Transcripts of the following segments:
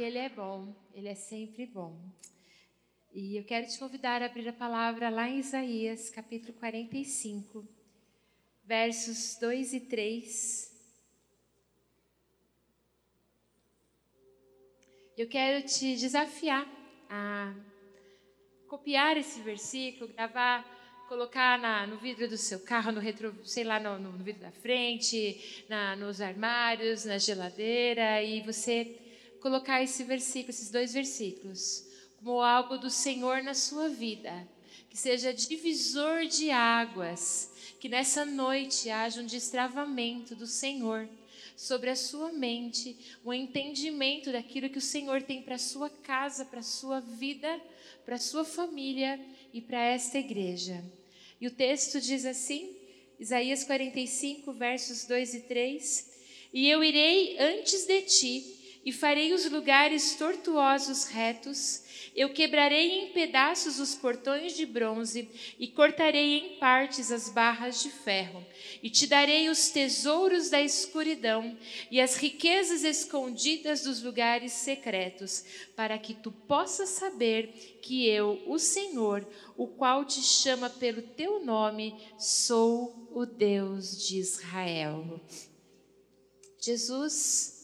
que Ele é bom, Ele é sempre bom. E eu quero te convidar a abrir a palavra lá em Isaías, capítulo 45, versos 2 e 3. Eu quero te desafiar a copiar esse versículo, gravar, colocar na, no vidro do seu carro, no retro, sei lá, no, no vidro da frente, na, nos armários, na geladeira, e você colocar esse versículo, esses dois versículos, como algo do Senhor na sua vida, que seja divisor de águas, que nessa noite haja um destravamento do Senhor sobre a sua mente, um entendimento daquilo que o Senhor tem para a sua casa, para a sua vida, para a sua família e para esta igreja. E o texto diz assim, Isaías 45, versos 2 e 3: E eu irei antes de ti e farei os lugares tortuosos retos. Eu quebrarei em pedaços os portões de bronze e cortarei em partes as barras de ferro. E te darei os tesouros da escuridão e as riquezas escondidas dos lugares secretos, para que tu possas saber que eu, o Senhor, o qual te chama pelo teu nome, sou o Deus de Israel. Jesus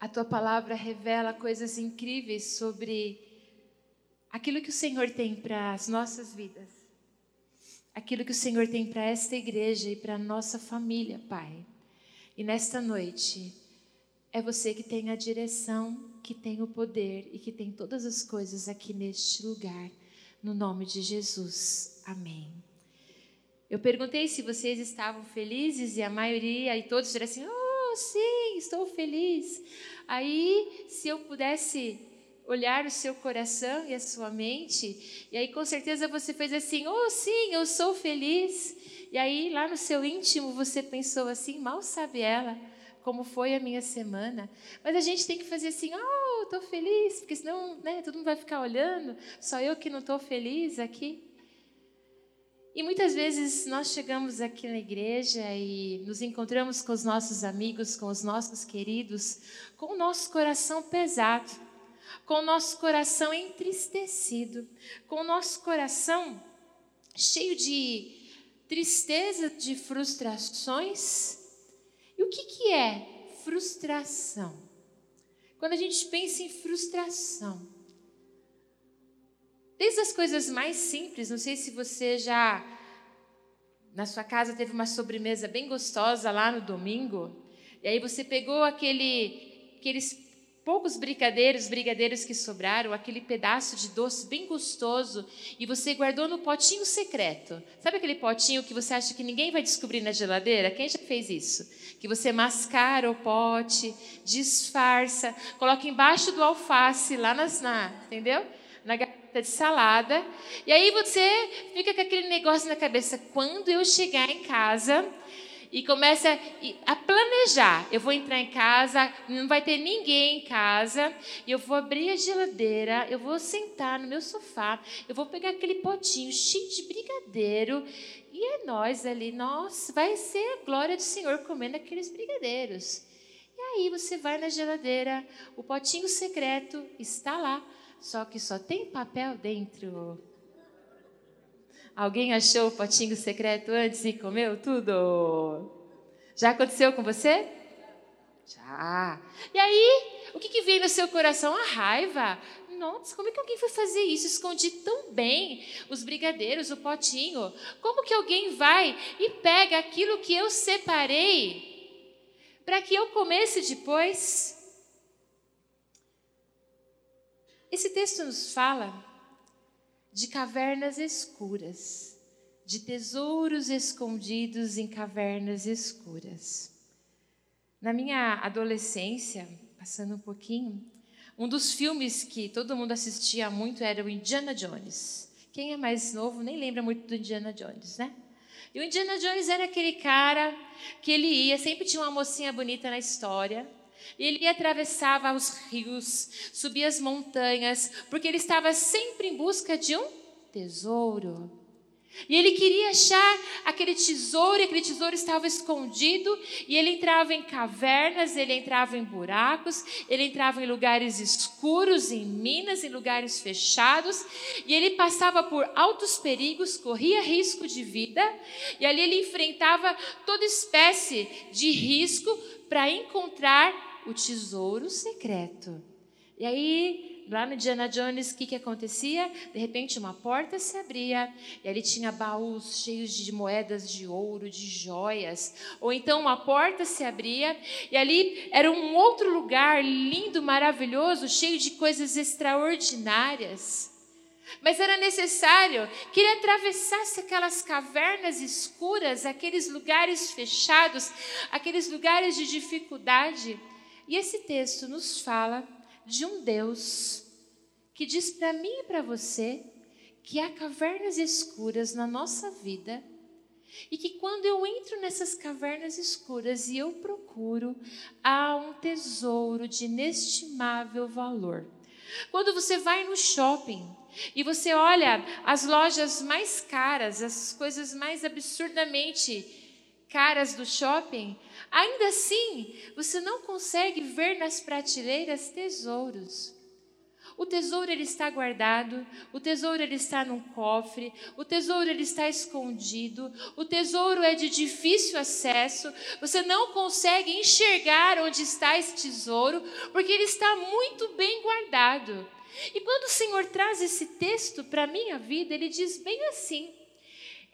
a tua palavra revela coisas incríveis sobre aquilo que o Senhor tem para as nossas vidas, aquilo que o Senhor tem para esta igreja e para a nossa família, Pai. E nesta noite, é você que tem a direção, que tem o poder e que tem todas as coisas aqui neste lugar, no nome de Jesus. Amém. Eu perguntei se vocês estavam felizes e a maioria e todos disseram assim: sim, estou feliz. Aí, se eu pudesse olhar o seu coração e a sua mente, e aí com certeza você fez assim: oh, sim, eu sou feliz. E aí, lá no seu íntimo, você pensou assim: mal sabe ela como foi a minha semana. Mas a gente tem que fazer assim: oh, estou feliz, porque senão né, todo mundo vai ficar olhando, só eu que não estou feliz aqui. E muitas vezes nós chegamos aqui na igreja e nos encontramos com os nossos amigos, com os nossos queridos, com o nosso coração pesado, com o nosso coração entristecido, com o nosso coração cheio de tristeza, de frustrações. E o que, que é frustração? Quando a gente pensa em frustração, Desde as coisas mais simples, não sei se você já na sua casa teve uma sobremesa bem gostosa lá no domingo, e aí você pegou aquele, aqueles poucos brigadeiros, brigadeiros que sobraram, aquele pedaço de doce bem gostoso, e você guardou no potinho secreto. Sabe aquele potinho que você acha que ninguém vai descobrir na geladeira? Quem já fez isso? Que você mascara o pote, disfarça, coloca embaixo do alface lá nas, na, entendeu? Na de salada. E aí você fica com aquele negócio na cabeça. Quando eu chegar em casa e começa a planejar, eu vou entrar em casa, não vai ter ninguém em casa, eu vou abrir a geladeira, eu vou sentar no meu sofá, eu vou pegar aquele potinho cheio de brigadeiro e é nós ali, nossa, vai ser a glória do Senhor comendo aqueles brigadeiros. E aí você vai na geladeira, o potinho secreto está lá só que só tem papel dentro. Alguém achou o potinho secreto antes e comeu tudo? Já aconteceu com você? Já. E aí, o que, que veio no seu coração? A raiva. Nossa, como é que alguém foi fazer isso? Escondi tão bem os brigadeiros, o potinho. Como que alguém vai e pega aquilo que eu separei para que eu comesse depois? Esse texto nos fala de cavernas escuras, de tesouros escondidos em cavernas escuras. Na minha adolescência, passando um pouquinho, um dos filmes que todo mundo assistia muito era o Indiana Jones. Quem é mais novo nem lembra muito do Indiana Jones, né? E o Indiana Jones era aquele cara que ele ia, sempre tinha uma mocinha bonita na história, ele atravessava os rios, subia as montanhas, porque ele estava sempre em busca de um tesouro. E ele queria achar aquele tesouro, e aquele tesouro estava escondido, e ele entrava em cavernas, ele entrava em buracos, ele entrava em lugares escuros, em minas, em lugares fechados, e ele passava por altos perigos, corria risco de vida, e ali ele enfrentava toda espécie de risco para encontrar o tesouro secreto. E aí lá no Indiana Jones, o que, que acontecia? De repente, uma porta se abria e ali tinha baús cheios de moedas de ouro, de joias. Ou então, uma porta se abria e ali era um outro lugar lindo, maravilhoso, cheio de coisas extraordinárias. Mas era necessário que ele atravessasse aquelas cavernas escuras, aqueles lugares fechados, aqueles lugares de dificuldade. E esse texto nos fala de um Deus que diz para mim e para você que há cavernas escuras na nossa vida e que quando eu entro nessas cavernas escuras e eu procuro, há um tesouro de inestimável valor. Quando você vai no shopping e você olha as lojas mais caras, as coisas mais absurdamente caras do shopping, ainda assim você não consegue ver nas prateleiras tesouros. O tesouro ele está guardado, o tesouro ele está num cofre, o tesouro ele está escondido, o tesouro é de difícil acesso, você não consegue enxergar onde está esse tesouro, porque ele está muito bem guardado. E quando o Senhor traz esse texto para a minha vida, ele diz bem assim: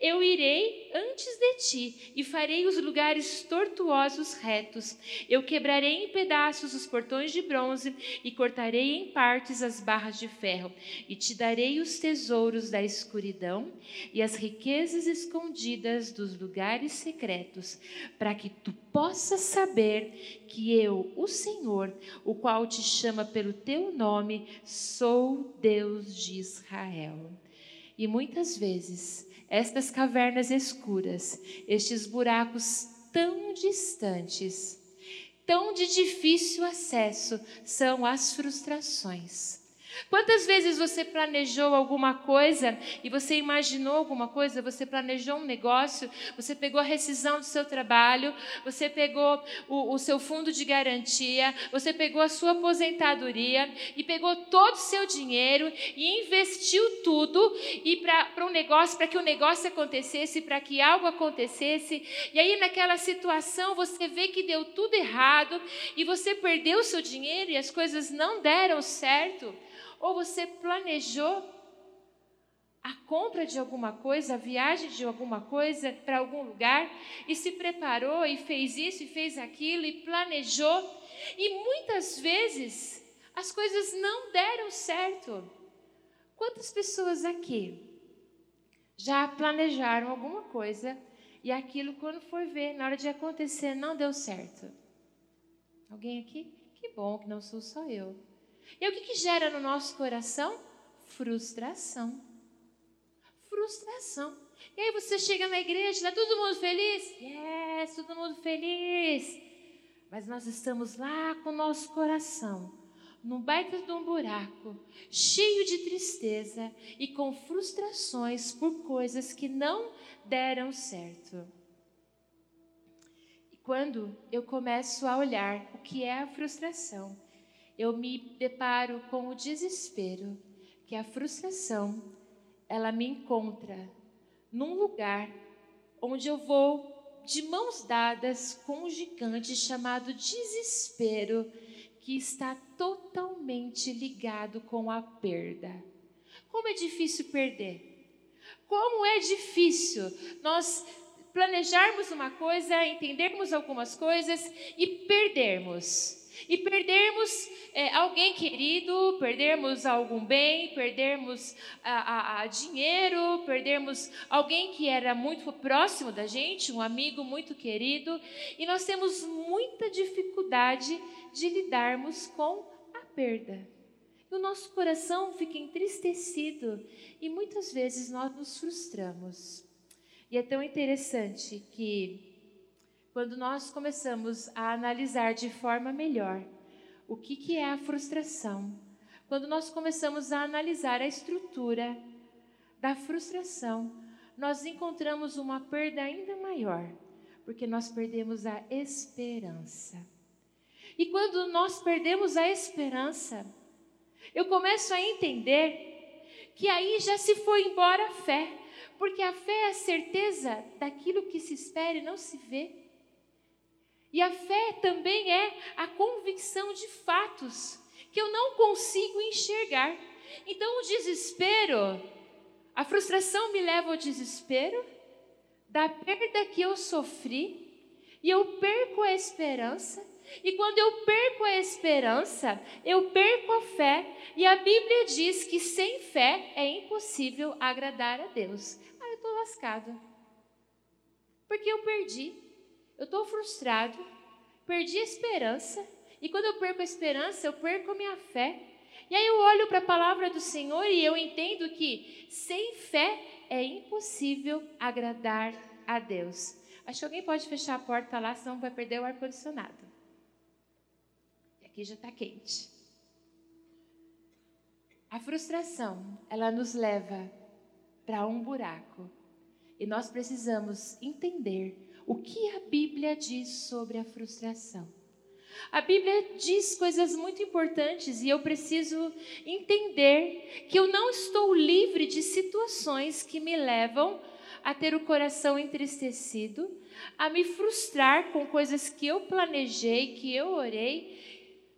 eu irei antes de ti e farei os lugares tortuosos retos. Eu quebrarei em pedaços os portões de bronze e cortarei em partes as barras de ferro. E te darei os tesouros da escuridão e as riquezas escondidas dos lugares secretos, para que tu possas saber que eu, o Senhor, o qual te chama pelo teu nome, sou Deus de Israel. E muitas vezes estas cavernas escuras, estes buracos tão distantes, tão de difícil acesso, são as frustrações. Quantas vezes você planejou alguma coisa e você imaginou alguma coisa, você planejou um negócio, você pegou a rescisão do seu trabalho, você pegou o, o seu fundo de garantia, você pegou a sua aposentadoria e pegou todo o seu dinheiro e investiu tudo e para um negócio, para que o negócio acontecesse, para que algo acontecesse. E aí naquela situação você vê que deu tudo errado e você perdeu o seu dinheiro e as coisas não deram certo. Ou você planejou a compra de alguma coisa, a viagem de alguma coisa para algum lugar e se preparou e fez isso e fez aquilo e planejou e muitas vezes as coisas não deram certo. Quantas pessoas aqui já planejaram alguma coisa e aquilo quando foi ver, na hora de acontecer, não deu certo? Alguém aqui? Que bom que não sou só eu. E o que, que gera no nosso coração? Frustração. Frustração. E aí você chega na igreja, está todo mundo feliz? Yes, todo mundo feliz. Mas nós estamos lá com o nosso coração, num baita de um buraco, cheio de tristeza e com frustrações por coisas que não deram certo. E quando eu começo a olhar o que é a frustração, eu me deparo com o desespero que a frustração ela me encontra num lugar onde eu vou de mãos dadas com um gigante chamado desespero que está totalmente ligado com a perda. Como é difícil perder? Como é difícil nós planejarmos uma coisa, entendermos algumas coisas e perdermos e perdermos é, alguém querido, perdermos algum bem, perdermos a, a, a dinheiro, perdermos alguém que era muito próximo da gente, um amigo muito querido, e nós temos muita dificuldade de lidarmos com a perda. E o nosso coração fica entristecido e muitas vezes nós nos frustramos. E é tão interessante que quando nós começamos a analisar de forma melhor o que, que é a frustração, quando nós começamos a analisar a estrutura da frustração, nós encontramos uma perda ainda maior, porque nós perdemos a esperança. E quando nós perdemos a esperança, eu começo a entender que aí já se foi embora a fé, porque a fé é a certeza daquilo que se espera e não se vê. E a fé também é a convicção de fatos que eu não consigo enxergar. Então, o desespero, a frustração me leva ao desespero da perda que eu sofri, e eu perco a esperança. E quando eu perco a esperança, eu perco a fé, e a Bíblia diz que sem fé é impossível agradar a Deus. Ah, eu estou lascado. Porque eu perdi, eu estou frustrado, perdi a esperança, e quando eu perco a esperança, eu perco a minha fé. E aí eu olho para a palavra do Senhor e eu entendo que sem fé é impossível agradar a Deus. Acho que alguém pode fechar a porta lá, senão vai perder o ar-condicionado. E aqui já está quente. A frustração, ela nos leva para um buraco. E nós precisamos entender o que a Bíblia diz sobre a frustração. A Bíblia diz coisas muito importantes e eu preciso entender que eu não estou livre de situações que me levam a ter o coração entristecido, a me frustrar com coisas que eu planejei, que eu orei,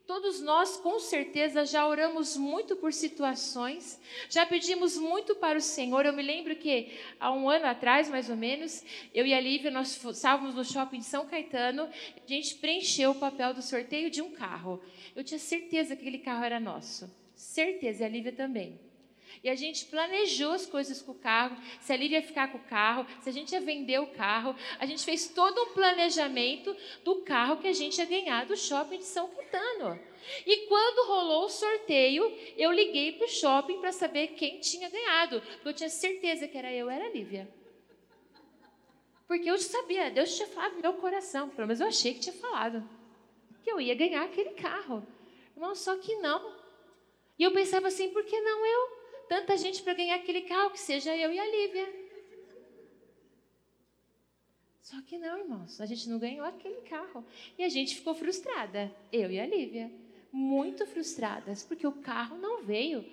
Todos nós, com certeza, já oramos muito por situações, já pedimos muito para o Senhor. Eu me lembro que há um ano atrás, mais ou menos, eu e a Lívia, nós estávamos no shopping de São Caetano, a gente preencheu o papel do sorteio de um carro. Eu tinha certeza que aquele carro era nosso. Certeza, e a Lívia também. E a gente planejou as coisas com o carro, se a Lívia ia ficar com o carro, se a gente ia vender o carro. A gente fez todo um planejamento do carro que a gente ia ganhar do shopping de São Caetano. E quando rolou o sorteio, eu liguei para o shopping para saber quem tinha ganhado. Porque eu tinha certeza que era eu, era a Lívia. Porque eu sabia, Deus tinha falado no meu coração, pelo menos eu achei que tinha falado, que eu ia ganhar aquele carro. Irmão, só que não. E eu pensava assim, por que não eu? Tanta gente para ganhar aquele carro, que seja eu e a Lívia. Só que não, irmãos, a gente não ganhou aquele carro. E a gente ficou frustrada, eu e a Lívia. Muito frustradas, porque o carro não veio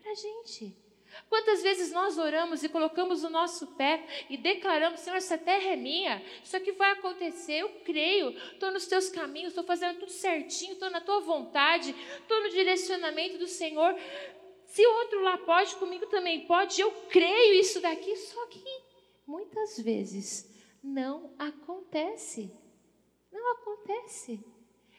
para a gente. Quantas vezes nós oramos e colocamos o nosso pé e declaramos: Senhor, essa terra é minha, isso aqui vai acontecer, eu creio, estou nos teus caminhos, estou fazendo tudo certinho, estou na tua vontade, estou no direcionamento do Senhor. Se o outro lá pode, comigo também pode, eu creio isso daqui, só que muitas vezes não acontece. Não acontece.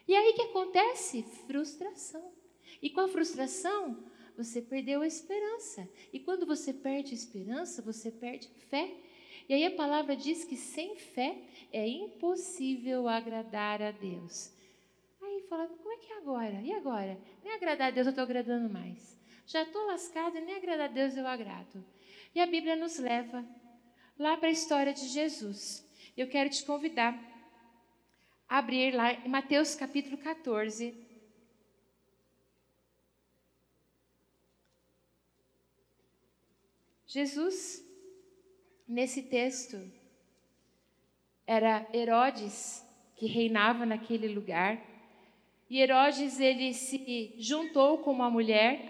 E aí que acontece? Frustração. E com a frustração, você perdeu a esperança. E quando você perde a esperança, você perde fé. E aí a palavra diz que sem fé é impossível agradar a Deus. Aí fala, como é que é agora? E agora? Nem agradar a Deus eu estou agradando mais. Já estou lascado e nem agradar a Deus eu agrado. E a Bíblia nos leva lá para a história de Jesus. Eu quero te convidar a abrir lá em Mateus capítulo 14. Jesus, nesse texto, era Herodes que reinava naquele lugar. E Herodes ele se juntou com uma mulher,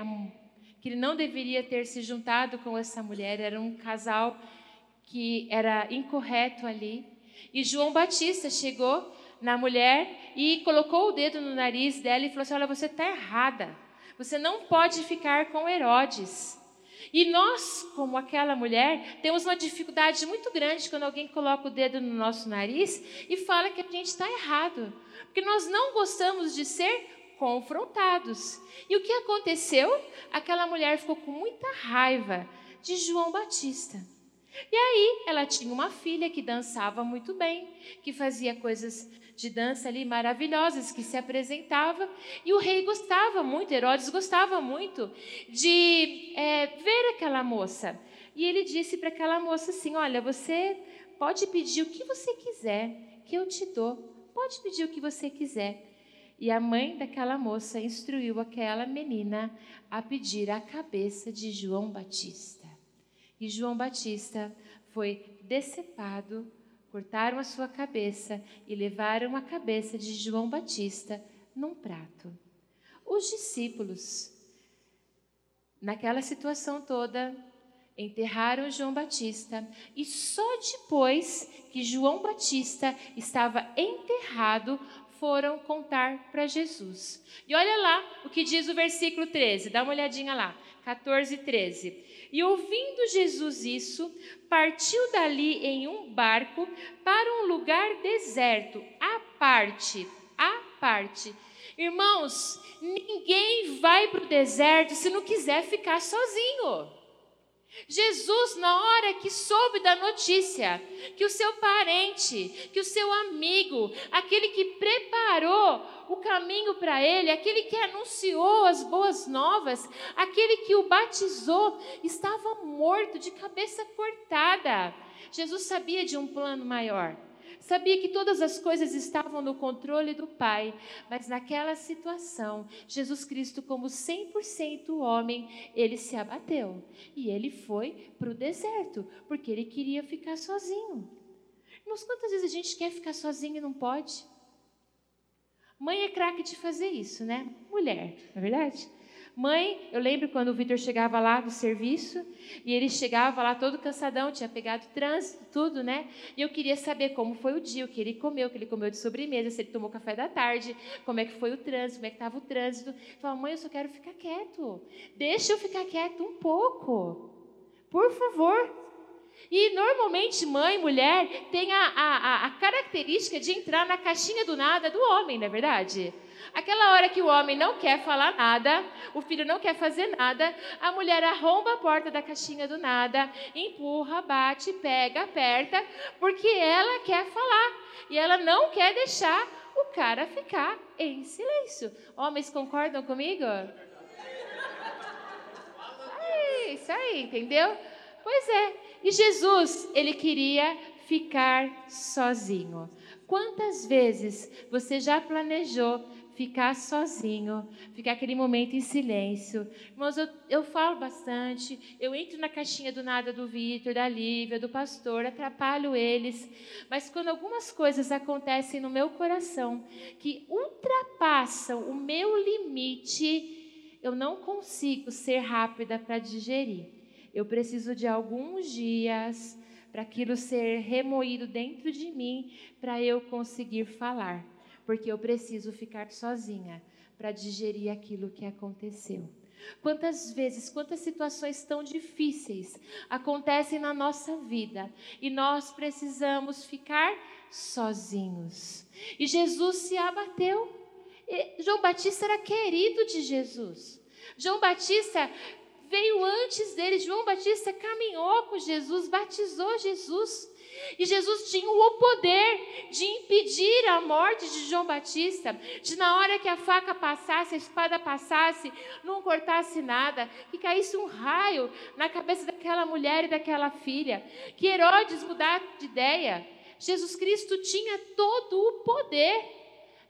que ele não deveria ter se juntado com essa mulher, era um casal que era incorreto ali. E João Batista chegou na mulher e colocou o dedo no nariz dela e falou assim: Olha, você está errada. Você não pode ficar com Herodes. E nós, como aquela mulher, temos uma dificuldade muito grande quando alguém coloca o dedo no nosso nariz e fala que a gente está errado. Porque nós não gostamos de ser confrontados. E o que aconteceu? Aquela mulher ficou com muita raiva de João Batista. E aí ela tinha uma filha que dançava muito bem, que fazia coisas de dança ali maravilhosas, que se apresentava, e o rei gostava muito, Herodes gostava muito de é, ver aquela moça. E ele disse para aquela moça assim: Olha, você pode pedir o que você quiser, que eu te dou. Pode pedir o que você quiser. E a mãe daquela moça instruiu aquela menina a pedir a cabeça de João Batista. E João Batista foi decepado, cortaram a sua cabeça e levaram a cabeça de João Batista num prato. Os discípulos, naquela situação toda, enterraram João Batista e só depois que João Batista estava enterrado foram contar para Jesus. E olha lá o que diz o versículo 13, dá uma olhadinha lá, 14 e 13. E ouvindo Jesus isso, partiu dali em um barco para um lugar deserto, à parte, à parte. Irmãos, ninguém vai para o deserto se não quiser ficar sozinho. Jesus, na hora que soube da notícia que o seu parente, que o seu amigo, aquele que preparou o caminho para ele, aquele que anunciou as boas novas, aquele que o batizou, estava morto, de cabeça cortada. Jesus sabia de um plano maior. Sabia que todas as coisas estavam no controle do Pai, mas naquela situação, Jesus Cristo, como 100% homem, ele se abateu e ele foi para o deserto, porque ele queria ficar sozinho. Mas quantas vezes a gente quer ficar sozinho e não pode? Mãe é craque de fazer isso, né? Mulher, não é verdade? Mãe, eu lembro quando o Vitor chegava lá do serviço e ele chegava lá todo cansadão, tinha pegado trânsito, tudo, né? E eu queria saber como foi o dia, o que ele comeu, o que ele comeu de sobremesa, se ele tomou café da tarde, como é que foi o trânsito, como é que estava o trânsito. Eu falava, mãe, eu só quero ficar quieto. Deixa eu ficar quieto um pouco. Por favor, e normalmente mãe, mulher, tem a, a, a, característica de entrar na caixinha do nada do homem, não é verdade? Aquela hora que o homem não quer falar nada, o filho não quer fazer nada, a mulher arromba a porta da caixinha do nada, empurra, bate, pega, aperta, porque ela quer falar e ela não quer deixar o cara ficar em silêncio. Homens concordam comigo? Aí, isso aí, entendeu? Pois é. E Jesus, ele queria ficar sozinho. Quantas vezes você já planejou ficar sozinho, ficar aquele momento em silêncio. Irmãos, eu, eu falo bastante, eu entro na caixinha do nada do Vitor, da Lívia, do pastor, atrapalho eles, mas quando algumas coisas acontecem no meu coração que ultrapassam o meu limite, eu não consigo ser rápida para digerir. Eu preciso de alguns dias para aquilo ser remoído dentro de mim, para eu conseguir falar porque eu preciso ficar sozinha para digerir aquilo que aconteceu. Quantas vezes, quantas situações tão difíceis acontecem na nossa vida e nós precisamos ficar sozinhos. E Jesus se abateu. E João Batista era querido de Jesus. João Batista veio antes dele. João Batista caminhou com Jesus, batizou Jesus. E Jesus tinha o poder de impedir a morte de João Batista, de na hora que a faca passasse, a espada passasse, não cortasse nada, que caísse um raio na cabeça daquela mulher e daquela filha, que Herodes mudasse de ideia. Jesus Cristo tinha todo o poder,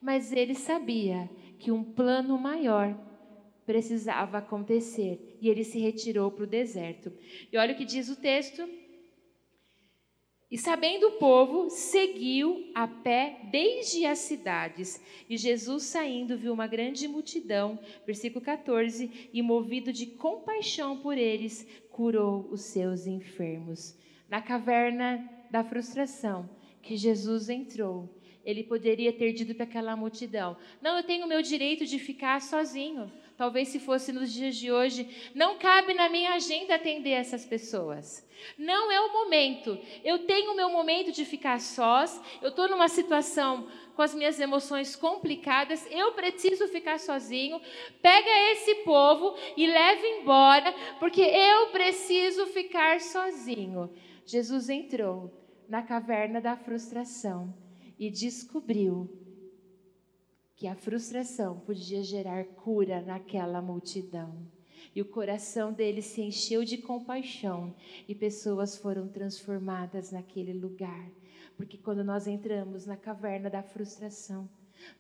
mas ele sabia que um plano maior precisava acontecer e ele se retirou para o deserto. E olha o que diz o texto e sabendo o povo, seguiu a pé desde as cidades. E Jesus, saindo, viu uma grande multidão, versículo 14, e movido de compaixão por eles, curou os seus enfermos. Na caverna da frustração que Jesus entrou, ele poderia ter dito para aquela multidão: Não, eu tenho o meu direito de ficar sozinho. Talvez se fosse nos dias de hoje, não cabe na minha agenda atender essas pessoas. Não é o momento. Eu tenho o meu momento de ficar sós. Eu estou numa situação com as minhas emoções complicadas. Eu preciso ficar sozinho. Pega esse povo e leve embora, porque eu preciso ficar sozinho. Jesus entrou na caverna da frustração e descobriu que a frustração podia gerar cura naquela multidão. E o coração dele se encheu de compaixão e pessoas foram transformadas naquele lugar. Porque quando nós entramos na caverna da frustração,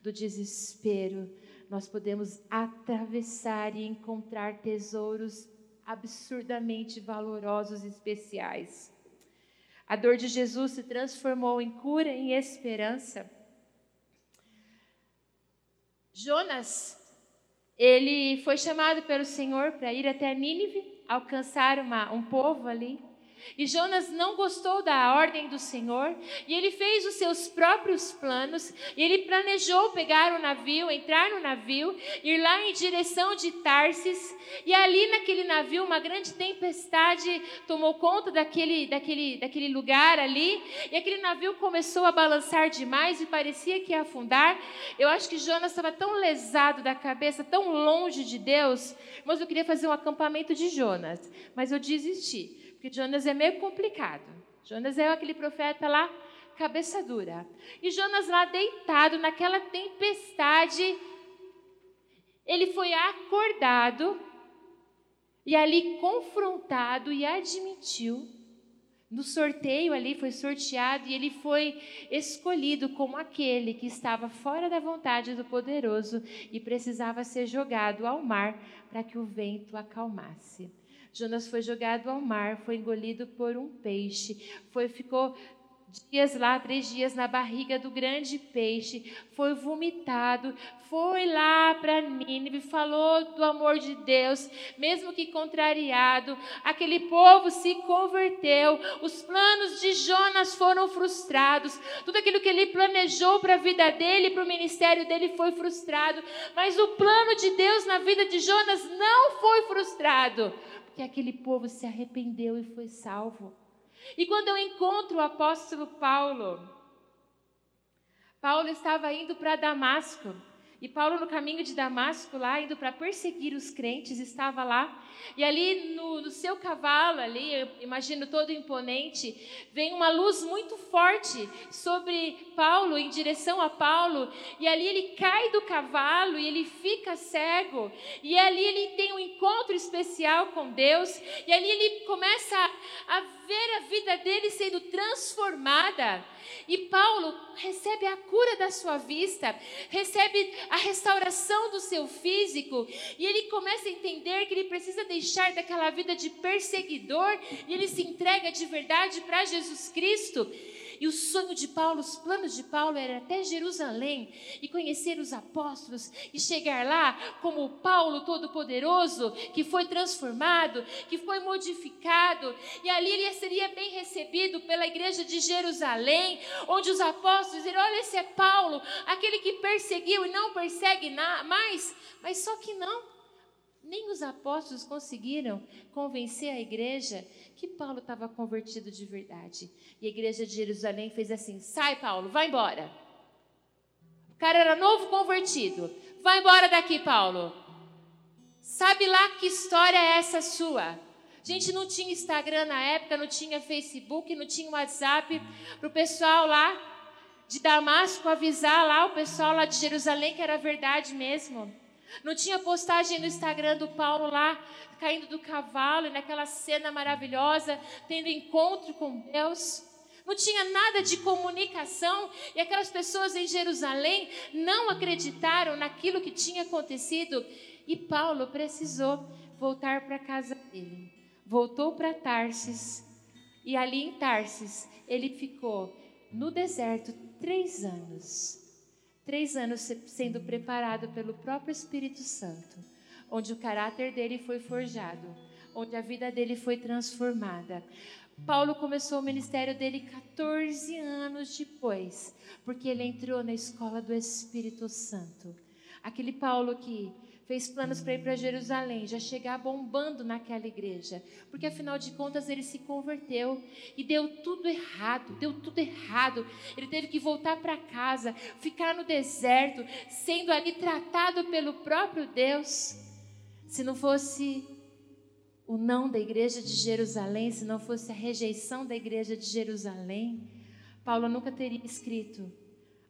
do desespero, nós podemos atravessar e encontrar tesouros absurdamente valorosos e especiais. A dor de Jesus se transformou em cura, em esperança. Jonas, ele foi chamado pelo Senhor para ir até Nínive, alcançar uma, um povo ali. E Jonas não gostou da ordem do Senhor, e ele fez os seus próprios planos, e ele planejou pegar o navio, entrar no navio, ir lá em direção de Tarsis, e ali naquele navio uma grande tempestade tomou conta daquele, daquele, daquele lugar ali, e aquele navio começou a balançar demais e parecia que ia afundar. Eu acho que Jonas estava tão lesado da cabeça, tão longe de Deus, mas eu queria fazer um acampamento de Jonas, mas eu desisti. Porque Jonas é meio complicado. Jonas é aquele profeta lá, cabeça dura. E Jonas lá deitado naquela tempestade, ele foi acordado e ali confrontado e admitiu no sorteio ali foi sorteado e ele foi escolhido como aquele que estava fora da vontade do poderoso e precisava ser jogado ao mar para que o vento acalmasse. Jonas foi jogado ao mar, foi engolido por um peixe, foi ficou dias lá, três dias na barriga do grande peixe, foi vomitado, foi lá para Nínive, falou do amor de Deus, mesmo que contrariado, aquele povo se converteu, os planos de Jonas foram frustrados, tudo aquilo que ele planejou para a vida dele, para o ministério dele foi frustrado, mas o plano de Deus na vida de Jonas não foi frustrado, porque aquele povo se arrependeu e foi salvo. E quando eu encontro o apóstolo Paulo, Paulo estava indo para Damasco. E Paulo, no caminho de Damasco, lá, indo para perseguir os crentes, estava lá. E ali no, no, seu cavalo, ali, eu imagino todo imponente, vem uma luz muito forte sobre Paulo, em direção a Paulo. E ali ele cai do cavalo e ele fica cego. E ali ele tem um encontro especial com Deus. E ali ele começa a, a ver a vida dele sendo transformada. E Paulo recebe a cura da sua vista, recebe a restauração do seu físico, e ele começa a entender que ele precisa deixar daquela vida de perseguidor e ele se entrega de verdade para Jesus Cristo. E o sonho de Paulo, os planos de Paulo era até Jerusalém e conhecer os apóstolos e chegar lá como Paulo Todo-Poderoso, que foi transformado, que foi modificado, e ali ele seria bem recebido pela igreja de Jerusalém, onde os apóstolos dizem: Olha, esse é Paulo, aquele que perseguiu e não persegue mais, mas só que não. Nem os apóstolos conseguiram convencer a igreja que Paulo estava convertido de verdade. E a igreja de Jerusalém fez assim: sai, Paulo, vai embora. O cara era novo convertido. Vai embora daqui, Paulo. Sabe lá que história é essa sua? Gente não tinha Instagram na época, não tinha Facebook, não tinha WhatsApp para o pessoal lá de Damasco avisar lá o pessoal lá de Jerusalém que era verdade mesmo. Não tinha postagem no Instagram do Paulo lá, caindo do cavalo, e naquela cena maravilhosa, tendo encontro com Deus. Não tinha nada de comunicação, e aquelas pessoas em Jerusalém não acreditaram naquilo que tinha acontecido. E Paulo precisou voltar para a casa dele. Voltou para Tarsis, e ali em Tarsis ele ficou no deserto três anos Três anos sendo preparado pelo próprio Espírito Santo, onde o caráter dele foi forjado, onde a vida dele foi transformada. Paulo começou o ministério dele 14 anos depois, porque ele entrou na escola do Espírito Santo. Aquele Paulo que fez planos para ir para Jerusalém, já chegar bombando naquela igreja, porque afinal de contas ele se converteu e deu tudo errado, deu tudo errado. Ele teve que voltar para casa, ficar no deserto, sendo ali tratado pelo próprio Deus. Se não fosse o não da igreja de Jerusalém, se não fosse a rejeição da igreja de Jerusalém, Paulo nunca teria escrito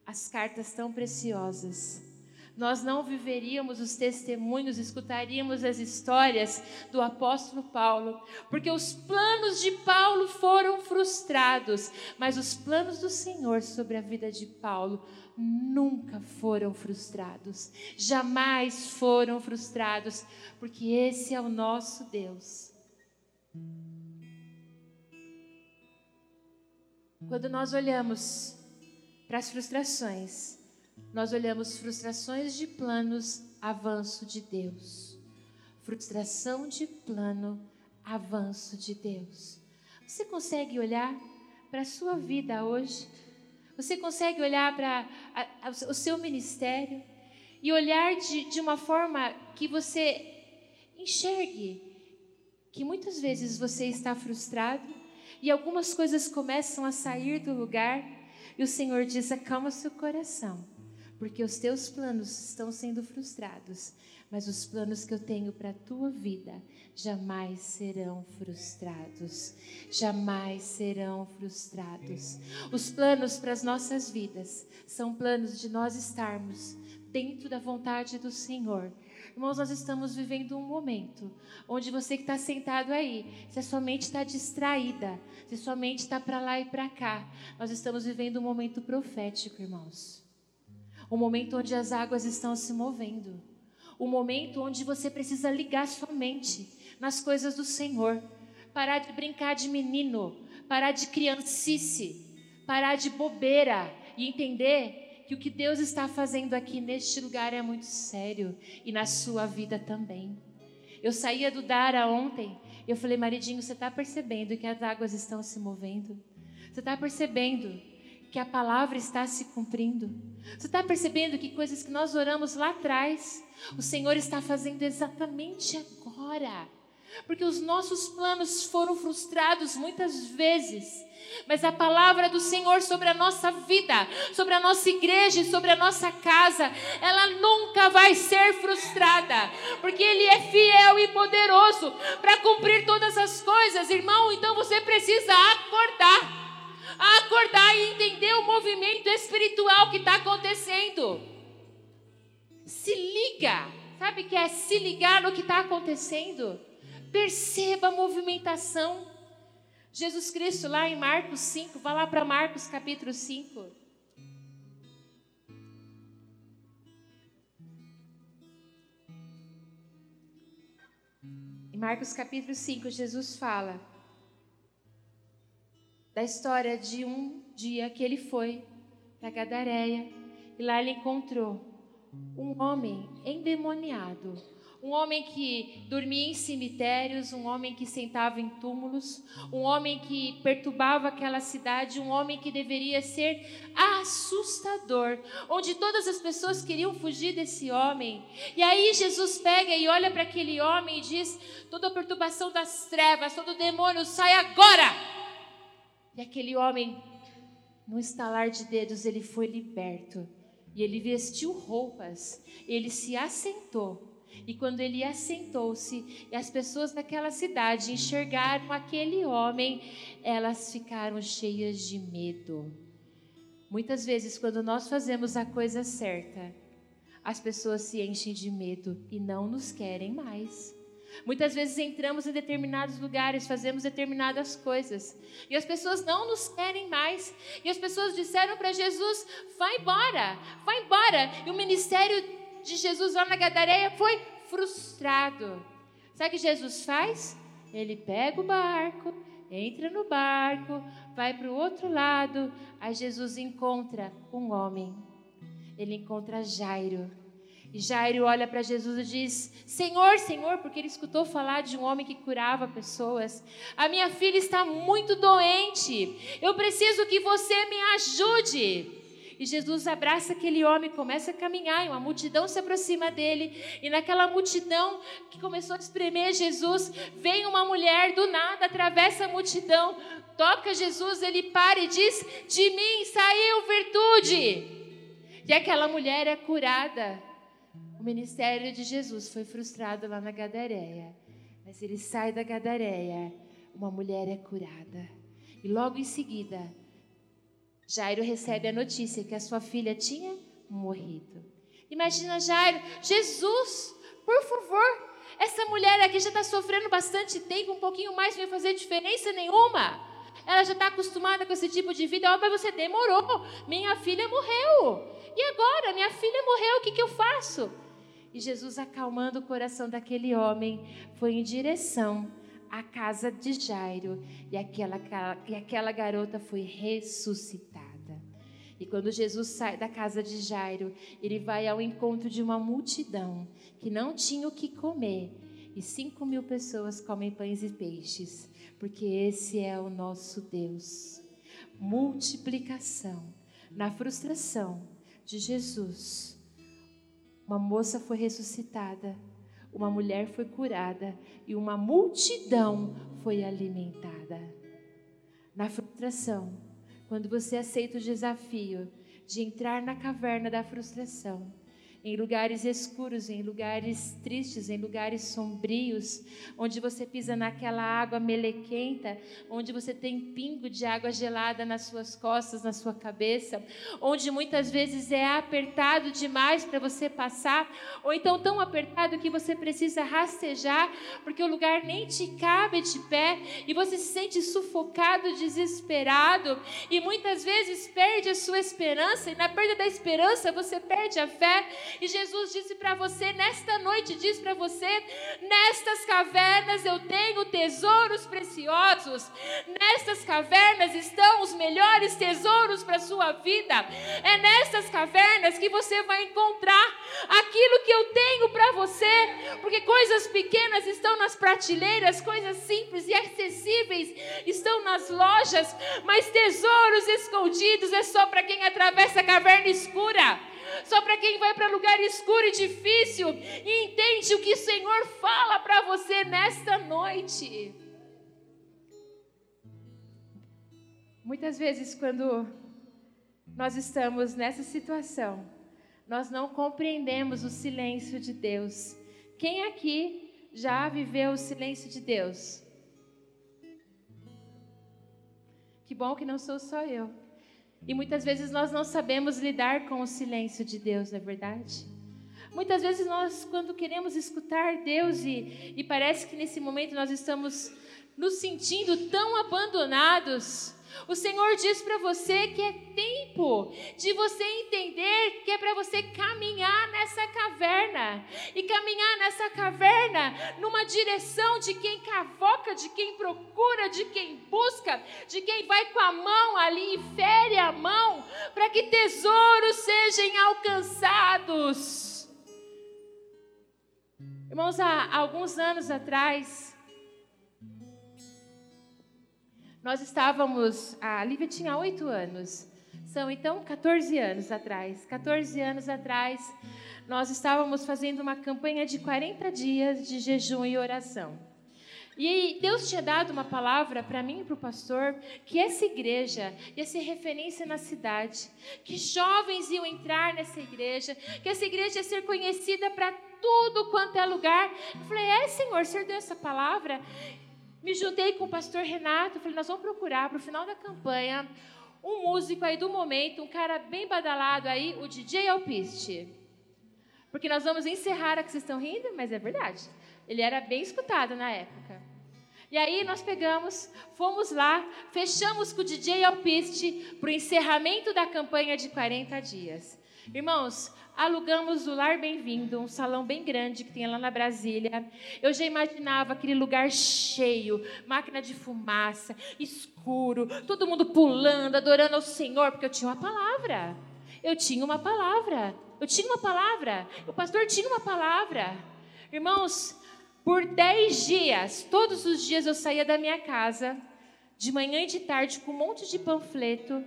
as cartas tão preciosas nós não viveríamos os testemunhos, escutaríamos as histórias do apóstolo Paulo, porque os planos de Paulo foram frustrados, mas os planos do Senhor sobre a vida de Paulo nunca foram frustrados, jamais foram frustrados, porque esse é o nosso Deus. Quando nós olhamos para as frustrações, nós olhamos frustrações de planos, avanço de Deus. Frustração de plano, avanço de Deus. Você consegue olhar para a sua vida hoje? Você consegue olhar para o seu ministério e olhar de, de uma forma que você enxergue que muitas vezes você está frustrado e algumas coisas começam a sair do lugar e o Senhor diz: acalma seu coração, porque os teus planos estão sendo frustrados, mas os planos que eu tenho para a tua vida jamais serão frustrados. Jamais serão frustrados. Os planos para as nossas vidas são planos de nós estarmos dentro da vontade do Senhor. Irmãos, nós estamos vivendo um momento onde você que está sentado aí, se a sua mente está distraída, se a sua mente está para lá e para cá, nós estamos vivendo um momento profético, irmãos. Um momento onde as águas estão se movendo. Um momento onde você precisa ligar sua mente nas coisas do Senhor. Parar de brincar de menino, parar de criancice, parar de bobeira e entender que o que Deus está fazendo aqui neste lugar é muito sério e na sua vida também. Eu saía do Dara ontem e eu falei, maridinho, você está percebendo que as águas estão se movendo? Você está percebendo que a palavra está se cumprindo? Você está percebendo que coisas que nós oramos lá atrás, o Senhor está fazendo exatamente agora? porque os nossos planos foram frustrados muitas vezes. Mas a palavra do Senhor sobre a nossa vida, sobre a nossa igreja sobre a nossa casa, ela nunca vai ser frustrada, porque Ele é fiel e poderoso para cumprir todas as coisas, irmão. Então você precisa acordar, acordar e entender o movimento espiritual que está acontecendo. Se liga, sabe o que é se ligar no que está acontecendo? Perceba a movimentação. Jesus Cristo, lá em Marcos 5, vá lá para Marcos capítulo 5. Em Marcos capítulo 5, Jesus fala da história de um dia que ele foi para Gadareia e lá ele encontrou um homem endemoniado um homem que dormia em cemitérios, um homem que sentava em túmulos, um homem que perturbava aquela cidade, um homem que deveria ser assustador, onde todas as pessoas queriam fugir desse homem. E aí Jesus pega e olha para aquele homem e diz: toda a perturbação das trevas, todo demônio, sai agora! E aquele homem, num estalar de dedos, ele foi liberto. E ele vestiu roupas, ele se assentou e quando ele assentou-se e as pessoas daquela cidade enxergaram aquele homem, elas ficaram cheias de medo. Muitas vezes, quando nós fazemos a coisa certa, as pessoas se enchem de medo e não nos querem mais. Muitas vezes entramos em determinados lugares, fazemos determinadas coisas e as pessoas não nos querem mais. E as pessoas disseram para Jesus: vai embora, vai embora. E o ministério de Jesus lá na Gadareia foi frustrado. Sabe o que Jesus faz? Ele pega o barco, entra no barco, vai para o outro lado. Aí Jesus encontra um homem. Ele encontra Jairo. E Jairo olha para Jesus e diz: Senhor, Senhor, porque ele escutou falar de um homem que curava pessoas. A minha filha está muito doente. Eu preciso que você me ajude. E Jesus abraça aquele homem, começa a caminhar, e uma multidão se aproxima dele. E naquela multidão que começou a espremer Jesus, vem uma mulher do nada, atravessa a multidão, toca Jesus, ele para e diz: De mim saiu virtude. E aquela mulher é curada. O ministério de Jesus foi frustrado lá na Gadareia. Mas ele sai da Gadareia, uma mulher é curada. E logo em seguida, Jairo recebe a notícia que a sua filha tinha morrido. Imagina Jairo, Jesus, por favor, essa mulher aqui já está sofrendo bastante tempo, um pouquinho mais não vai fazer diferença nenhuma. Ela já está acostumada com esse tipo de vida. Oh, mas você demorou. Minha filha morreu. E agora? Minha filha morreu. O que, que eu faço? E Jesus, acalmando o coração daquele homem, foi em direção à casa de Jairo e aquela, e aquela garota foi ressuscitada. E quando Jesus sai da casa de Jairo, ele vai ao encontro de uma multidão que não tinha o que comer. E cinco mil pessoas comem pães e peixes, porque esse é o nosso Deus. Multiplicação. Na frustração de Jesus, uma moça foi ressuscitada, uma mulher foi curada e uma multidão foi alimentada. Na frustração, quando você aceita o desafio de entrar na caverna da frustração, em lugares escuros, em lugares tristes, em lugares sombrios, onde você pisa naquela água melequenta, onde você tem pingo de água gelada nas suas costas, na sua cabeça, onde muitas vezes é apertado demais para você passar, ou então tão apertado que você precisa rastejar, porque o lugar nem te cabe de pé e você se sente sufocado, desesperado e muitas vezes perde a sua esperança, e na perda da esperança você perde a fé e Jesus disse para você, nesta noite, diz para você: nestas cavernas eu tenho tesouros preciosos, nestas cavernas estão os melhores tesouros para sua vida. É nestas cavernas que você vai encontrar aquilo que eu tenho para você, porque coisas pequenas estão nas prateleiras, coisas simples e acessíveis estão nas lojas, mas tesouros escondidos é só para quem atravessa a caverna escura só para quem vai para lugar escuro e difícil e entende o que o Senhor fala para você nesta noite. Muitas vezes, quando nós estamos nessa situação, nós não compreendemos o silêncio de Deus. Quem aqui já viveu o silêncio de Deus? Que bom que não sou só eu. E muitas vezes nós não sabemos lidar com o silêncio de Deus, não é verdade? Muitas vezes nós, quando queremos escutar Deus e, e parece que nesse momento nós estamos nos sentindo tão abandonados, o Senhor diz para você que é tempo de você entender que é para você caminhar nessa caverna e caminhar nessa caverna numa direção de quem cavoca, de quem procura, de quem busca, de quem vai com a mão ali e fere a mão para que tesouros sejam alcançados. Irmãos, há alguns anos atrás, Nós estávamos, a Lívia tinha oito anos, são então 14 anos atrás. 14 anos atrás, nós estávamos fazendo uma campanha de 40 dias de jejum e oração. E Deus tinha dado uma palavra para mim e para o pastor que essa igreja ia ser referência na cidade, que jovens iam entrar nessa igreja, que essa igreja ia ser conhecida para tudo quanto é lugar. Eu falei, é, Senhor, o Senhor deu essa palavra? Me juntei com o pastor Renato, falei, nós vamos procurar para o final da campanha um músico aí do momento, um cara bem badalado aí, o DJ Alpiste. Porque nós vamos encerrar a que vocês estão rindo, mas é verdade. Ele era bem escutado na época. E aí nós pegamos, fomos lá, fechamos com o DJ Alpiste para o encerramento da campanha de 40 dias. Irmãos, alugamos o Lar Bem-vindo, um salão bem grande que tem lá na Brasília. Eu já imaginava aquele lugar cheio, máquina de fumaça, escuro, todo mundo pulando, adorando ao Senhor, porque eu tinha uma palavra. Eu tinha uma palavra. Eu tinha uma palavra. O pastor tinha uma palavra. Irmãos, por dez dias, todos os dias eu saía da minha casa, de manhã e de tarde, com um monte de panfleto.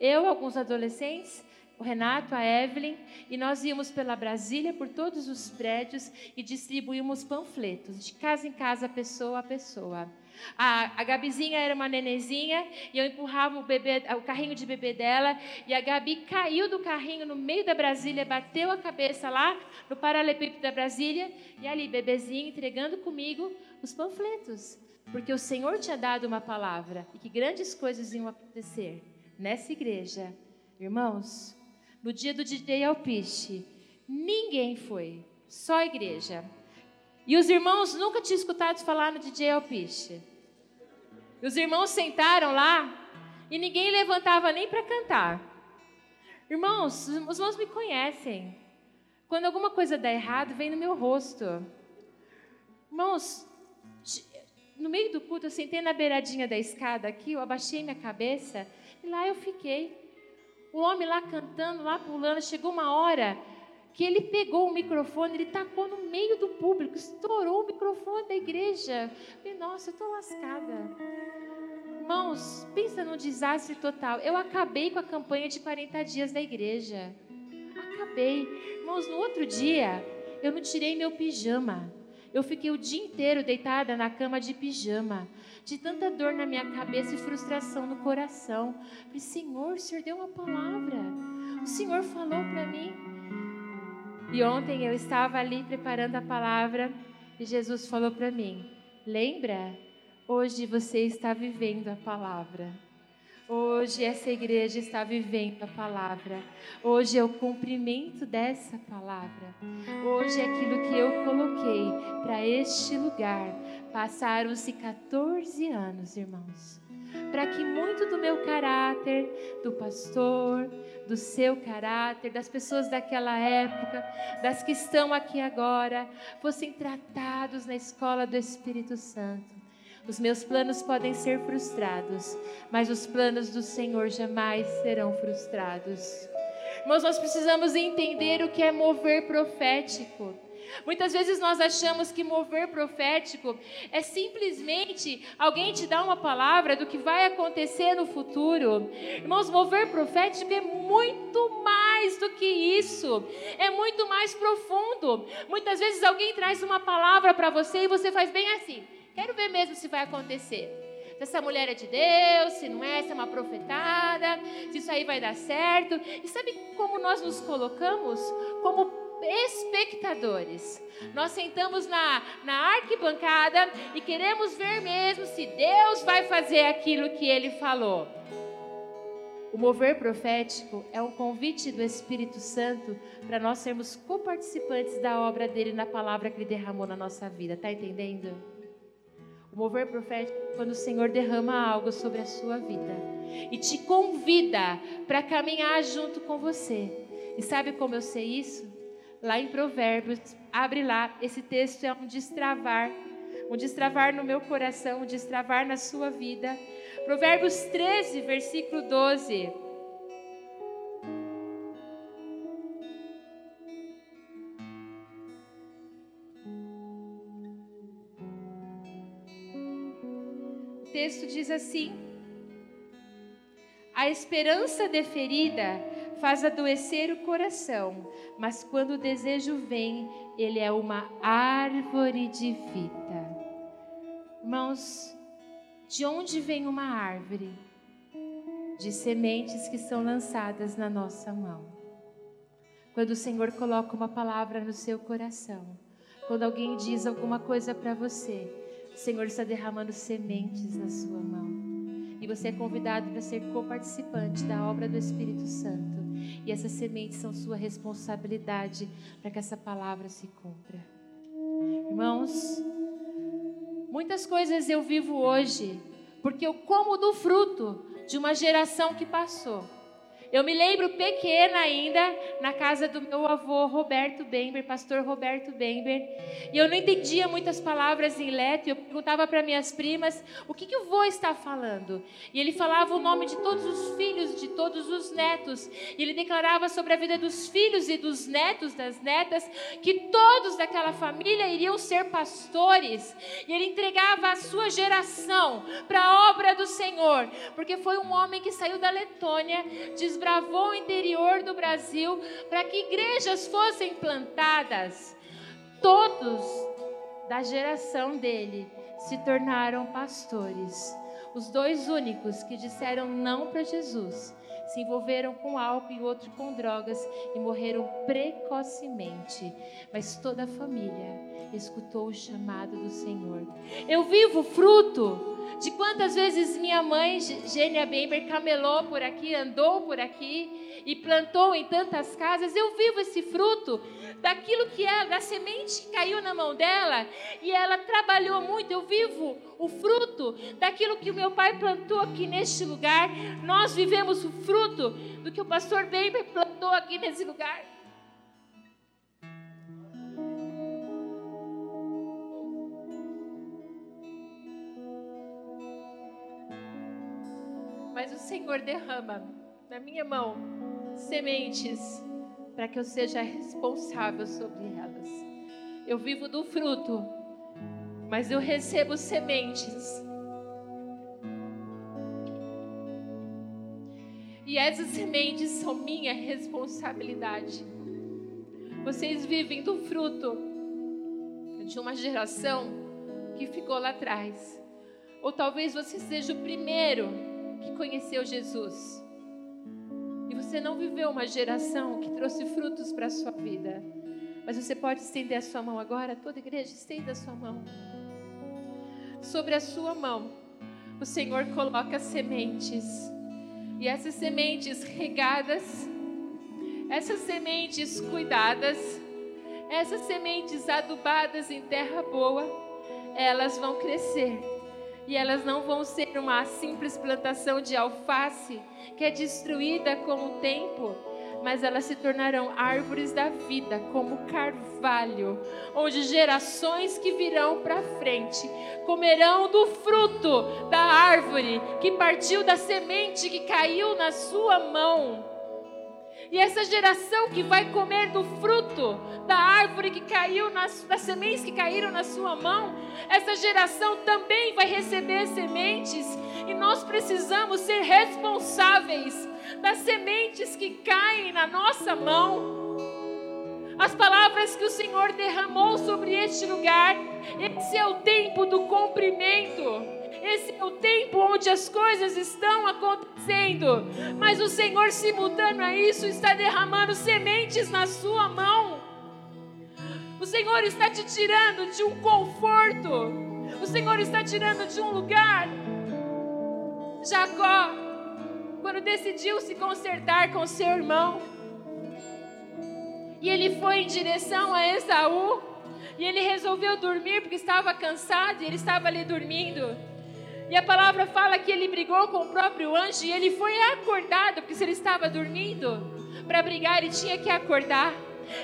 Eu, alguns adolescentes, o Renato, a Evelyn, e nós íamos pela Brasília, por todos os prédios e distribuímos panfletos, de casa em casa, pessoa a pessoa. A, a Gabizinha era uma nenezinha e eu empurrava o, bebê, o carrinho de bebê dela e a Gabi caiu do carrinho no meio da Brasília, bateu a cabeça lá no paralelepípedo da Brasília e ali, bebezinho, entregando comigo os panfletos. Porque o Senhor tinha dado uma palavra e que grandes coisas iam acontecer nessa igreja. Irmãos, no dia do DJ Alpiste, ninguém foi, só a igreja. E os irmãos nunca tinham escutado falar no DJ Alpiste. Os irmãos sentaram lá e ninguém levantava nem para cantar. Irmãos, os irmãos me conhecem. Quando alguma coisa dá errado, vem no meu rosto. Irmãos, no meio do culto, eu sentei na beiradinha da escada aqui, eu abaixei minha cabeça e lá eu fiquei. O homem lá cantando, lá pulando, chegou uma hora que ele pegou o microfone, ele tacou no meio do público, estourou o microfone da igreja. E nossa, eu estou lascada. Irmãos, pensa num desastre total. Eu acabei com a campanha de 40 dias da igreja. Acabei. Irmãos, no outro dia, eu não tirei meu pijama. Eu fiquei o dia inteiro deitada na cama de pijama, de tanta dor na minha cabeça e frustração no coração. Falei, Senhor, o Senhor deu uma palavra. O Senhor falou para mim. E ontem eu estava ali preparando a palavra e Jesus falou para mim: Lembra? Hoje você está vivendo a palavra. Hoje essa igreja está vivendo a palavra. Hoje é o cumprimento dessa palavra. Hoje é aquilo que eu coloquei para este lugar. Passaram-se 14 anos, irmãos. Para que muito do meu caráter, do pastor, do seu caráter, das pessoas daquela época, das que estão aqui agora, fossem tratados na escola do Espírito Santo os meus planos podem ser frustrados, mas os planos do Senhor jamais serão frustrados. Irmãos, nós precisamos entender o que é mover profético. Muitas vezes nós achamos que mover profético é simplesmente alguém te dar uma palavra do que vai acontecer no futuro. Irmãos, mover profético é muito mais do que isso, é muito mais profundo. Muitas vezes alguém traz uma palavra para você e você faz bem assim. Quero ver mesmo se vai acontecer. Se essa mulher é de Deus, se não é, se é uma profetada, se isso aí vai dar certo. E sabe como nós nos colocamos? Como espectadores. Nós sentamos na, na arquibancada e queremos ver mesmo se Deus vai fazer aquilo que ele falou. O mover profético é um convite do Espírito Santo para nós sermos coparticipantes da obra dele na palavra que ele derramou na nossa vida. Tá entendendo? O mover profético é quando o Senhor derrama algo sobre a sua vida e te convida para caminhar junto com você. E sabe como eu sei isso? Lá em Provérbios, abre lá, esse texto é um destravar, um destravar no meu coração, um destravar na sua vida. Provérbios 13, versículo 12. texto diz assim: A esperança deferida faz adoecer o coração, mas quando o desejo vem, ele é uma árvore de vida. Irmãos, de onde vem uma árvore? De sementes que são lançadas na nossa mão. Quando o Senhor coloca uma palavra no seu coração, quando alguém diz alguma coisa para você, o Senhor está derramando sementes na sua mão. E você é convidado para ser coparticipante da obra do Espírito Santo. E essas sementes são sua responsabilidade para que essa palavra se cumpra. Irmãos, muitas coisas eu vivo hoje porque eu como do fruto de uma geração que passou. Eu me lembro pequena ainda, na casa do meu avô Roberto Bember, pastor Roberto Bember, e eu não entendia muitas palavras em leto, eu perguntava para minhas primas o que, que o vô está falando. E ele falava o nome de todos os filhos, de todos os netos, e ele declarava sobre a vida dos filhos e dos netos, das netas, que todos daquela família iriam ser pastores, e ele entregava a sua geração para a obra do Senhor, porque foi um homem que saiu da Letônia, desbravando desbravou o interior do Brasil para que igrejas fossem plantadas. Todos da geração dele se tornaram pastores. Os dois únicos que disseram não para Jesus se envolveram com álcool e outro com drogas e morreram precocemente. Mas toda a família escutou o chamado do Senhor. Eu vivo fruto de quantas vezes minha mãe, Gênia Bember, camelou por aqui, andou por aqui e plantou em tantas casas. Eu vivo esse fruto daquilo que é, da semente que caiu na mão dela e ela trabalhou muito. Eu vivo o fruto daquilo que o meu pai plantou aqui neste lugar. Nós vivemos o fruto do que o pastor Bember plantou aqui nesse lugar. Senhor derrama na minha mão sementes para que eu seja responsável sobre elas. Eu vivo do fruto, mas eu recebo sementes. E essas sementes são minha responsabilidade. Vocês vivem do fruto de uma geração que ficou lá atrás. Ou talvez você seja o primeiro que conheceu Jesus. E você não viveu uma geração que trouxe frutos para a sua vida. Mas você pode estender a sua mão agora, toda igreja, estenda a sua mão. Sobre a sua mão, o Senhor coloca sementes. E essas sementes regadas, essas sementes cuidadas, essas sementes adubadas em terra boa, elas vão crescer. E elas não vão ser uma simples plantação de alface que é destruída com o tempo, mas elas se tornarão árvores da vida, como carvalho, onde gerações que virão para frente comerão do fruto da árvore que partiu da semente que caiu na sua mão. E essa geração que vai comer do fruto da árvore que caiu, nas, das sementes que caíram na sua mão, essa geração também vai receber sementes. E nós precisamos ser responsáveis das sementes que caem na nossa mão. As palavras que o Senhor derramou sobre este lugar, esse é o tempo do cumprimento. Esse é o tempo onde as coisas estão acontecendo. Mas o Senhor, simultâneo a isso, está derramando sementes na sua mão. O Senhor está te tirando de um conforto. O Senhor está tirando de um lugar. Jacó, quando decidiu se consertar com seu irmão, e ele foi em direção a Esaú, e ele resolveu dormir porque estava cansado e ele estava ali dormindo. E a palavra fala que ele brigou com o próprio anjo e ele foi acordado, porque se ele estava dormindo, para brigar ele tinha que acordar.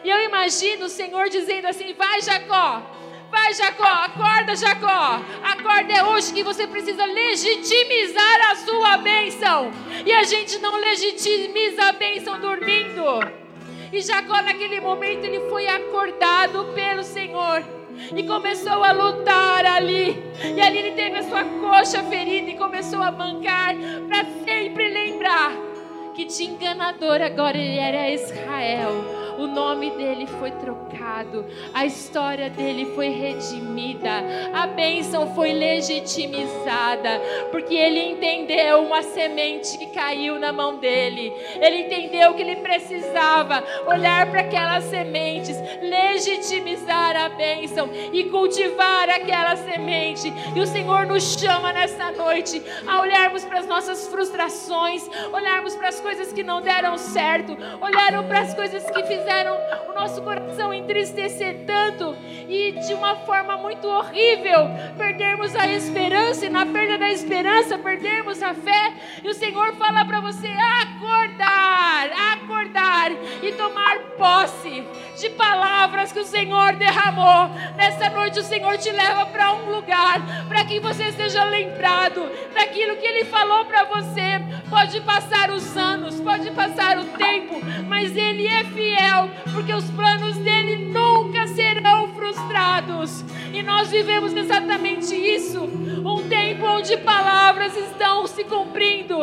E eu imagino o Senhor dizendo assim: Vai, Jacó, vai, Jacó, acorda, Jacó. Acorda é hoje que você precisa legitimizar a sua bênção. E a gente não legitimiza a bênção dormindo. E Jacó, naquele momento, ele foi acordado pelo Senhor e começou a lutar ali. E ali ele teve a sua coxa ferida e começou a mancar para sempre lembrar que de enganador agora ele era Israel o nome dele foi trocado, a história dele foi redimida, a bênção foi legitimizada, porque ele entendeu uma semente que caiu na mão dele, ele entendeu que ele precisava olhar para aquelas sementes, legitimizar a bênção e cultivar aquela semente. E o Senhor nos chama nessa noite a olharmos para as nossas frustrações, olharmos para as coisas que não deram certo, olharmos para as coisas que fizeram fizeram o nosso coração entristecer tanto e de uma forma muito horrível perdermos a esperança e na perda da esperança perdermos a fé. E o Senhor fala para você acordar, acordar e tomar posse de palavras que o Senhor derramou. Nessa noite o Senhor te leva para um lugar para que você seja lembrado daquilo que ele falou para você. Pode passar os anos, pode passar o tempo, mas ele é fiel porque os planos dele nunca serão frustrados. E nós vivemos exatamente isso, um tempo onde palavras estão se cumprindo.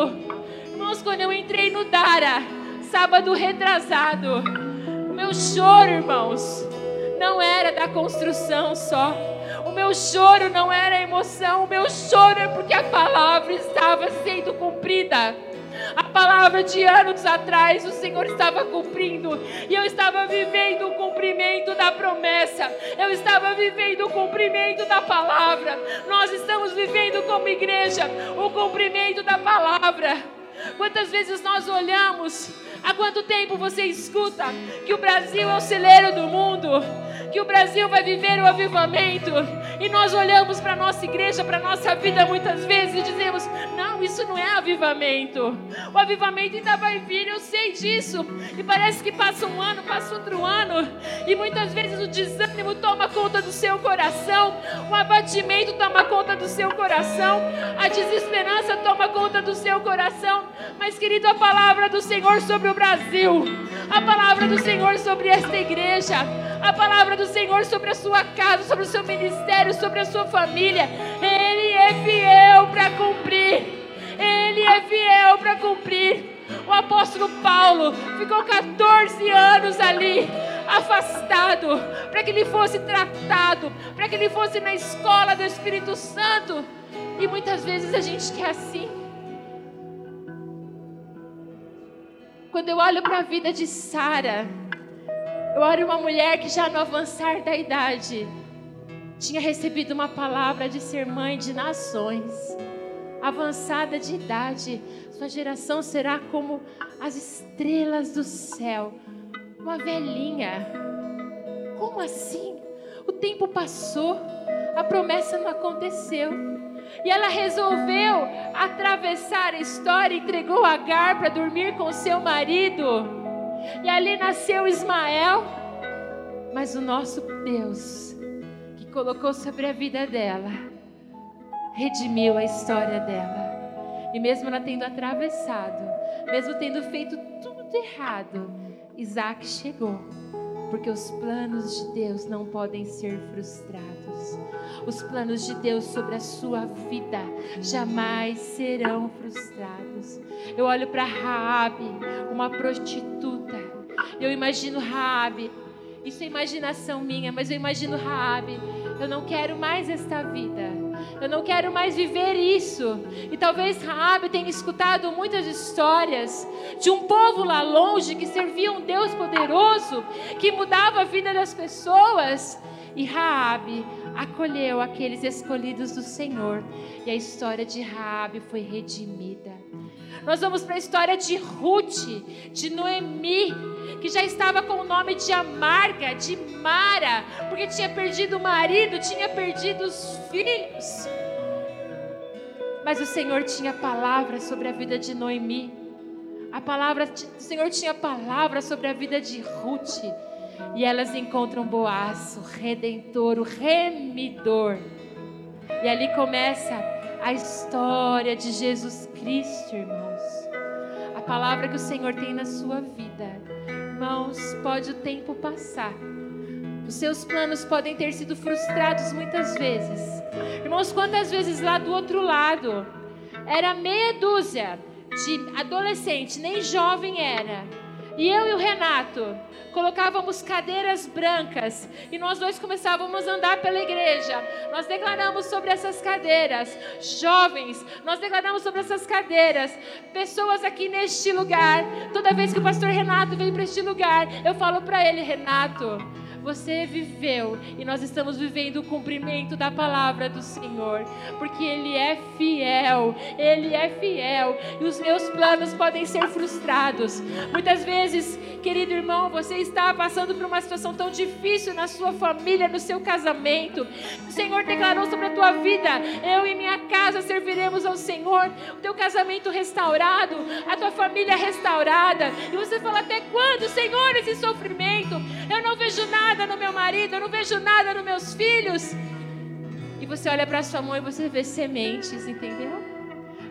Irmãos, quando eu entrei no Dara, sábado retrasado, o meu choro, irmãos, não era da construção só. O meu choro não era emoção, o meu choro é porque a palavra estava sendo cumprida. A palavra de anos atrás o Senhor estava cumprindo e eu estava vivendo o cumprimento da promessa. Eu estava vivendo o cumprimento da palavra. Nós estamos vivendo como igreja o cumprimento da palavra. Quantas vezes nós olhamos, há quanto tempo você escuta que o Brasil é o celeiro do mundo? que o Brasil vai viver o avivamento. E nós olhamos para a nossa igreja, para a nossa vida muitas vezes e dizemos: não, isso não é avivamento. O avivamento ainda vai vir, eu sei disso. E parece que passa um ano, passa outro ano. E muitas vezes o desânimo toma conta do seu coração, o abatimento toma conta do seu coração, a desesperança toma conta do seu coração. Mas, querido, a palavra do Senhor sobre o Brasil, a palavra do Senhor sobre esta igreja, a palavra do Senhor sobre a sua casa, sobre o seu ministério, sobre a sua família, Ele é fiel para cumprir. Ele é fiel para cumprir. O apóstolo Paulo ficou 14 anos ali, afastado, para que ele fosse tratado, para que ele fosse na escola do Espírito Santo. E muitas vezes a gente quer assim. Quando eu olho para a vida de Sara, eu olho uma mulher que já no avançar da idade tinha recebido uma palavra de ser mãe de nações, avançada de idade, sua geração será como as estrelas do céu. Uma velhinha. Como assim? O tempo passou, a promessa não aconteceu. E ela resolveu atravessar a história, entregou Agar para dormir com seu marido. E ali nasceu Ismael. Mas o nosso Deus, colocou sobre a vida dela, redimiu a história dela. E mesmo ela tendo atravessado, mesmo tendo feito tudo errado, Isaac chegou. Porque os planos de Deus não podem ser frustrados. Os planos de Deus sobre a sua vida jamais serão frustrados. Eu olho para Raabe, uma prostituta. Eu imagino Raabe. Isso é imaginação minha, mas eu imagino Raabe. Eu não quero mais esta vida. Eu não quero mais viver isso. E talvez Raabe tenha escutado muitas histórias de um povo lá longe que servia um Deus poderoso, que mudava a vida das pessoas. E Raabe acolheu aqueles escolhidos do Senhor, e a história de Raabe foi redimida. Nós vamos para a história de Ruth, de Noemi, que já estava com o nome de amarga, de Mara, porque tinha perdido o marido, tinha perdido os filhos. Mas o Senhor tinha palavra sobre a vida de Noemi. A palavra, o Senhor tinha palavra sobre a vida de Ruth. E elas encontram Boaz, o redentor, o remidor. E ali começa a história de Jesus Cristo, irmãos. A palavra que o Senhor tem na sua vida Irmãos, pode o tempo passar. Os seus planos podem ter sido frustrados muitas vezes. Irmãos, quantas vezes lá do outro lado era meia dúzia de adolescente, nem jovem era. E eu e o Renato colocávamos cadeiras brancas e nós dois começávamos a andar pela igreja. Nós declaramos sobre essas cadeiras, jovens, nós declaramos sobre essas cadeiras, pessoas aqui neste lugar. Toda vez que o pastor Renato vem para este lugar, eu falo para ele, Renato, você viveu e nós estamos vivendo o cumprimento da palavra do Senhor, porque Ele é fiel, Ele é fiel e os meus planos podem ser frustrados. Muitas vezes, querido irmão, você está passando por uma situação tão difícil na sua família, no seu casamento. O Senhor declarou sobre a tua vida: eu e minha casa serviremos ao Senhor. O teu casamento restaurado, a tua família restaurada. E você fala: até quando, Senhor, esse sofrimento? Eu não vejo nada nada no meu marido, eu não vejo nada nos meus filhos. E você olha para sua mão e você vê sementes, entendeu?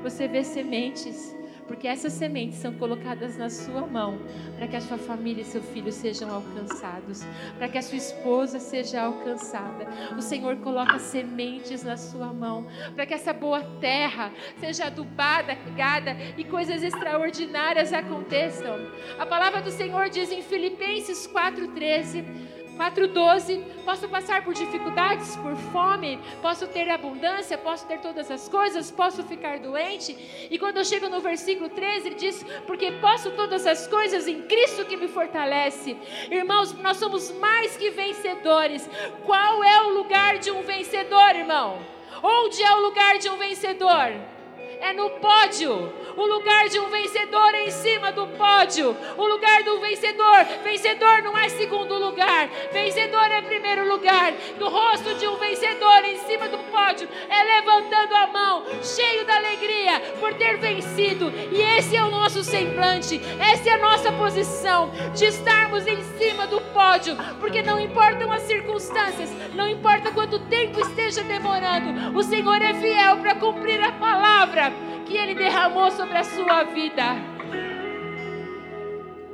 Você vê sementes, porque essas sementes são colocadas na sua mão para que a sua família e seu filho sejam alcançados, para que a sua esposa seja alcançada. O Senhor coloca sementes na sua mão para que essa boa terra seja adubada, regada e coisas extraordinárias aconteçam. A palavra do Senhor diz em Filipenses 4:13 4,12: Posso passar por dificuldades, por fome, posso ter abundância, posso ter todas as coisas, posso ficar doente. E quando eu chego no versículo 13, ele diz: Porque posso todas as coisas em Cristo que me fortalece. Irmãos, nós somos mais que vencedores. Qual é o lugar de um vencedor, irmão? Onde é o lugar de um vencedor? É no pódio. O lugar de um vencedor é em cima do pódio. O lugar do vencedor, vencedor não é segundo lugar, vencedor é primeiro lugar. No rosto de um vencedor em cima do pódio é levantando a mão, cheio da alegria por ter vencido. E esse é o nosso semblante, essa é a nossa posição de estarmos em cima do pódio, porque não importam as circunstâncias, não importa quanto tempo esteja demorando, o Senhor é fiel para cumprir a palavra que Ele derramou sobre a sua vida.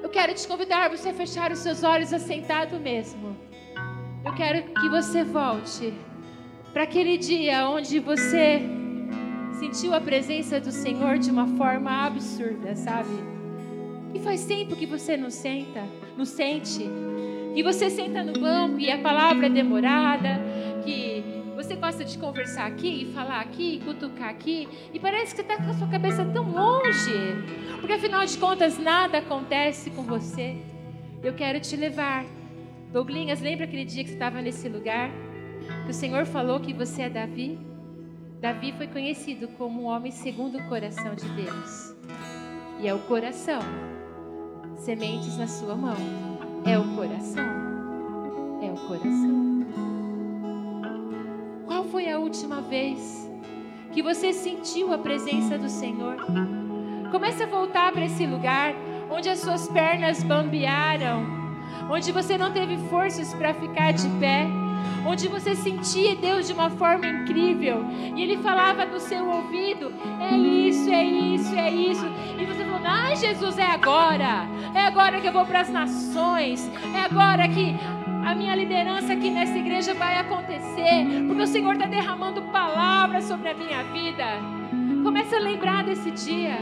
Eu quero te convidar você a fechar os seus olhos assentado mesmo. Eu quero que você volte para aquele dia onde você sentiu a presença do Senhor de uma forma absurda, sabe? E faz tempo que você não senta, não sente. E você senta no banco e a palavra é demorada, que você gosta de conversar aqui, e falar aqui, e cutucar aqui, e parece que está com a sua cabeça tão longe, porque afinal de contas nada acontece com você. Eu quero te levar. Douglinhas, lembra aquele dia que você estava nesse lugar? Que o Senhor falou que você é Davi? Davi foi conhecido como um homem segundo o coração de Deus. E é o coração. Sementes na sua mão. É o coração. É o coração foi a última vez que você sentiu a presença do Senhor? Comece a voltar para esse lugar onde as suas pernas bambearam, onde você não teve forças para ficar de pé, onde você sentia Deus de uma forma incrível e Ele falava no seu ouvido: é isso, é isso, é isso. E você falou: ai, Jesus, é agora, é agora que eu vou para as nações, é agora que a minha liderança aqui nessa igreja vai acontecer, porque o Senhor está derramando palavras sobre a minha vida. Comece a lembrar desse dia.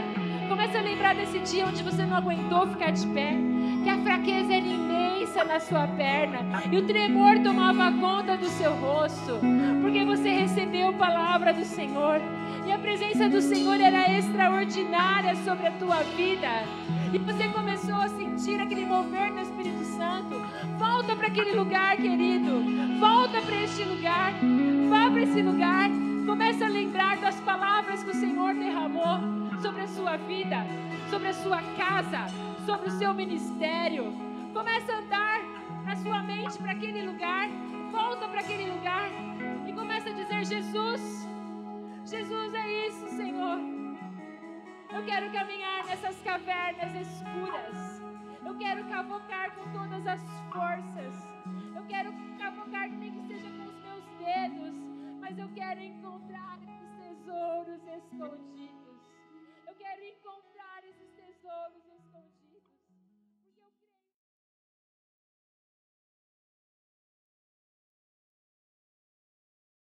Comece a lembrar desse dia onde você não aguentou ficar de pé, que a fraqueza era imensa na sua perna e o tremor tomava conta do seu rosto, porque você recebeu a palavra do Senhor e a presença do Senhor era extraordinária sobre a tua vida. E você começou a sentir aquele mover do Espírito Santo. Volta para aquele lugar, querido. Volta para este lugar. Vá para esse lugar. Comece a lembrar das palavras que o Senhor derramou sobre a sua vida, sobre a sua casa, sobre o seu ministério. Comece a andar na sua mente para aquele lugar. Volta para aquele lugar e começa a dizer: Jesus, Jesus é isso, Senhor. Eu quero caminhar nessas cavernas escuras. Eu quero cavocar com todas as forças. Eu quero cavocar nem que seja com os meus dedos, mas eu quero encontrar esses tesouros escondidos.